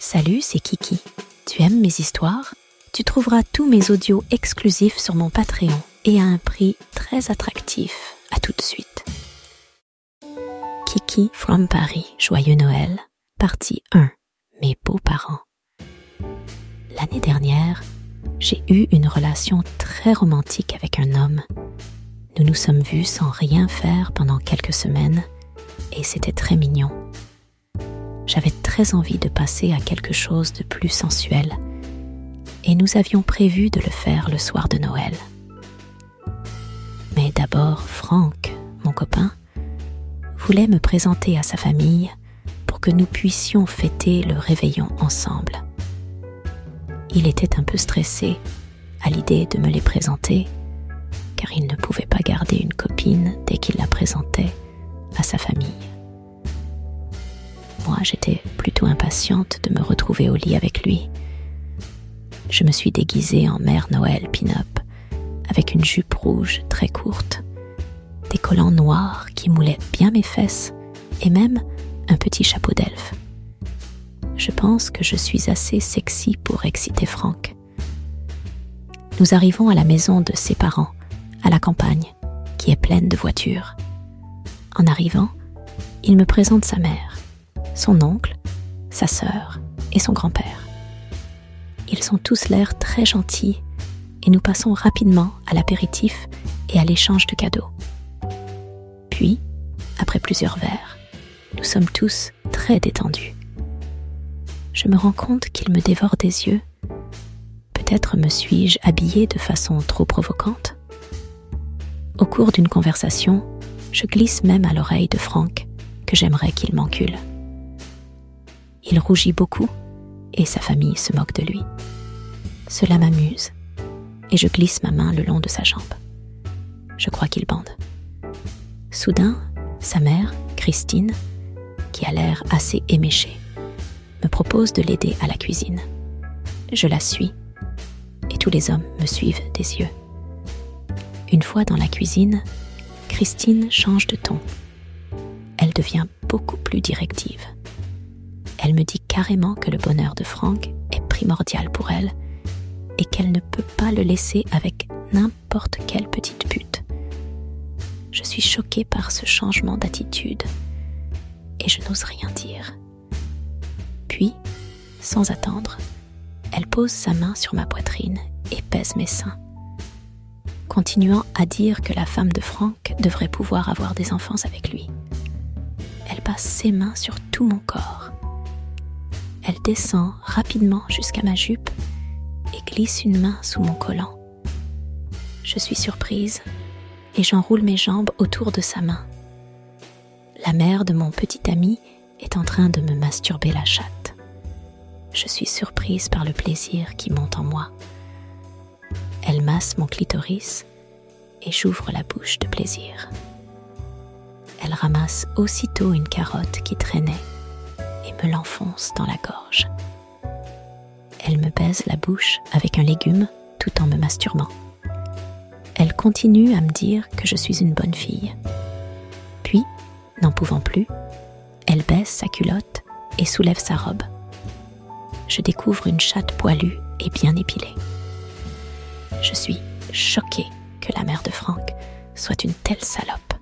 Salut, c'est Kiki. Tu aimes mes histoires? Tu trouveras tous mes audios exclusifs sur mon Patreon et à un prix très attractif. À tout de suite. Kiki from Paris, joyeux Noël, partie 1. Mes beaux-parents. L'année dernière, j'ai eu une relation très romantique avec un homme. Nous nous sommes vus sans rien faire pendant quelques semaines et c'était très mignon j'avais très envie de passer à quelque chose de plus sensuel, et nous avions prévu de le faire le soir de Noël. Mais d'abord, Franck, mon copain, voulait me présenter à sa famille pour que nous puissions fêter le réveillon ensemble. Il était un peu stressé à l'idée de me les présenter, car il ne pouvait pas garder une copine dès qu'il la présentait à sa famille j'étais plutôt impatiente de me retrouver au lit avec lui. Je me suis déguisée en mère Noël pin-up, avec une jupe rouge très courte, des collants noirs qui moulaient bien mes fesses, et même un petit chapeau d'elfe. Je pense que je suis assez sexy pour exciter Franck. Nous arrivons à la maison de ses parents, à la campagne, qui est pleine de voitures. En arrivant, il me présente sa mère son oncle, sa sœur et son grand-père. Ils ont tous l'air très gentils et nous passons rapidement à l'apéritif et à l'échange de cadeaux. Puis, après plusieurs verres, nous sommes tous très détendus. Je me rends compte qu'il me dévore des yeux. Peut-être me suis-je habillée de façon trop provocante Au cours d'une conversation, je glisse même à l'oreille de Franck que j'aimerais qu'il m'encule. Il rougit beaucoup et sa famille se moque de lui. Cela m'amuse et je glisse ma main le long de sa jambe. Je crois qu'il bande. Soudain, sa mère, Christine, qui a l'air assez éméchée, me propose de l'aider à la cuisine. Je la suis et tous les hommes me suivent des yeux. Une fois dans la cuisine, Christine change de ton. Elle devient beaucoup plus directive elle me dit carrément que le bonheur de Franck est primordial pour elle et qu'elle ne peut pas le laisser avec n'importe quelle petite pute. Je suis choquée par ce changement d'attitude et je n'ose rien dire. Puis, sans attendre, elle pose sa main sur ma poitrine et pèse mes seins, continuant à dire que la femme de Franck devrait pouvoir avoir des enfants avec lui. Elle passe ses mains sur tout mon corps elle descend rapidement jusqu'à ma jupe et glisse une main sous mon collant. Je suis surprise et j'enroule mes jambes autour de sa main. La mère de mon petit ami est en train de me masturber la chatte. Je suis surprise par le plaisir qui monte en moi. Elle masse mon clitoris et j'ouvre la bouche de plaisir. Elle ramasse aussitôt une carotte qui traînait me l'enfonce dans la gorge. Elle me baise la bouche avec un légume tout en me masturbant. Elle continue à me dire que je suis une bonne fille. Puis, n'en pouvant plus, elle baisse sa culotte et soulève sa robe. Je découvre une chatte poilue et bien épilée. Je suis choquée que la mère de Franck soit une telle salope.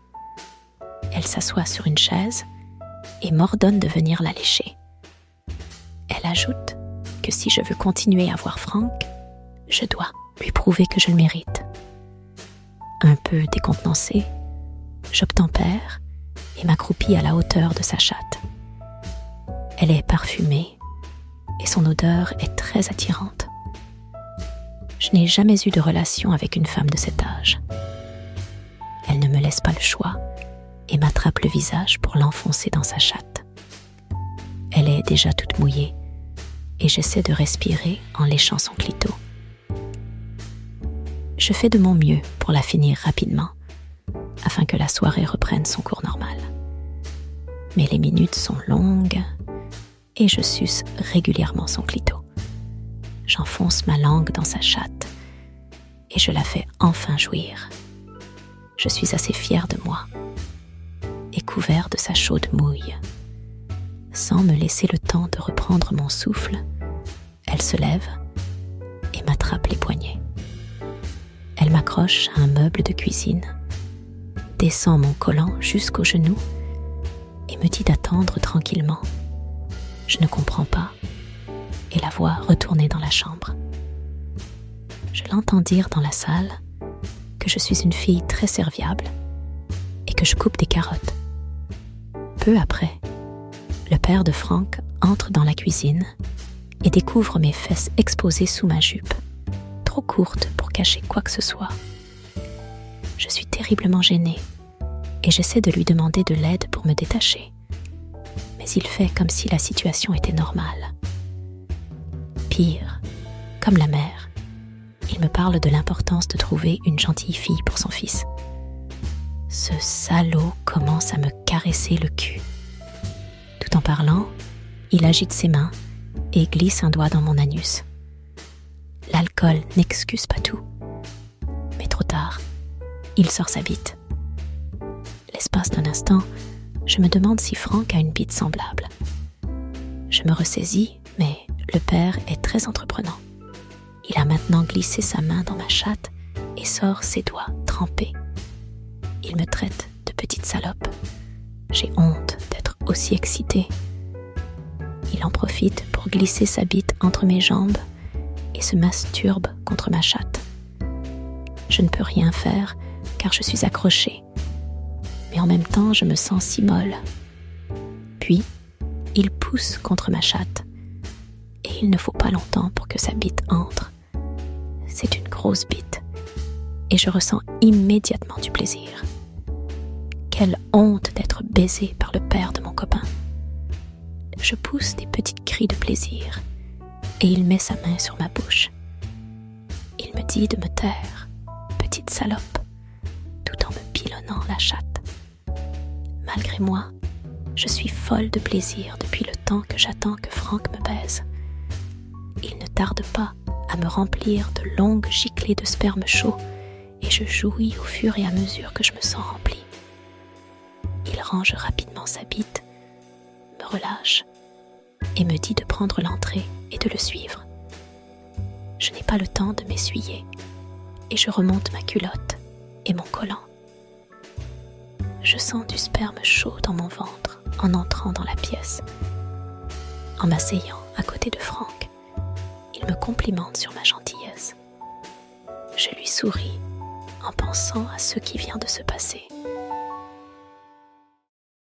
Elle s'assoit sur une chaise et m'ordonne de venir la lécher. Elle ajoute que si je veux continuer à voir Franck, je dois lui prouver que je le mérite. Un peu décontenancée, j'obtempère et m'accroupis à la hauteur de sa chatte. Elle est parfumée et son odeur est très attirante. Je n'ai jamais eu de relation avec une femme de cet âge. Elle ne me laisse pas le choix et m'attrape le visage pour l'enfoncer dans sa chatte. Elle est déjà toute mouillée et j'essaie de respirer en léchant son clito. Je fais de mon mieux pour la finir rapidement afin que la soirée reprenne son cours normal. Mais les minutes sont longues et je suce régulièrement son clito. J'enfonce ma langue dans sa chatte et je la fais enfin jouir. Je suis assez fière de moi couvert de sa chaude mouille. Sans me laisser le temps de reprendre mon souffle, elle se lève et m'attrape les poignets. Elle m'accroche à un meuble de cuisine, descend mon collant jusqu'au genou et me dit d'attendre tranquillement. Je ne comprends pas et la vois retourner dans la chambre. Je l'entends dire dans la salle que je suis une fille très serviable et que je coupe des carottes. Peu après, le père de Franck entre dans la cuisine et découvre mes fesses exposées sous ma jupe, trop courte pour cacher quoi que ce soit. Je suis terriblement gênée et j'essaie de lui demander de l'aide pour me détacher. Mais il fait comme si la situation était normale. Pire, comme la mère, il me parle de l'importance de trouver une gentille fille pour son fils. Ce salaud commence à me caresser le cul. Tout en parlant, il agite ses mains et glisse un doigt dans mon anus. L'alcool n'excuse pas tout. Mais trop tard, il sort sa bite. L'espace d'un instant, je me demande si Franck a une bite semblable. Je me ressaisis, mais le père est très entreprenant. Il a maintenant glissé sa main dans ma chatte et sort ses doigts trempés. Il me traite de petite salope. J'ai honte d'être aussi excitée. Il en profite pour glisser sa bite entre mes jambes et se masturbe contre ma chatte. Je ne peux rien faire car je suis accrochée. Mais en même temps, je me sens si molle. Puis, il pousse contre ma chatte. Et il ne faut pas longtemps pour que sa bite entre. C'est une grosse bite. Et je ressens immédiatement du plaisir. Quelle honte d'être baisée par le père de mon copain. Je pousse des petites cris de plaisir et il met sa main sur ma bouche. Il me dit de me taire, petite salope, tout en me pilonnant la chatte. Malgré moi, je suis folle de plaisir depuis le temps que j'attends que Franck me baise. Il ne tarde pas à me remplir de longues giclées de sperme chaud et je jouis au fur et à mesure que je me sens remplie. Il range rapidement sa bite, me relâche et me dit de prendre l'entrée et de le suivre. Je n'ai pas le temps de m'essuyer et je remonte ma culotte et mon collant. Je sens du sperme chaud dans mon ventre en entrant dans la pièce. En m'asseyant à côté de Franck, il me complimente sur ma gentillesse. Je lui souris en pensant à ce qui vient de se passer.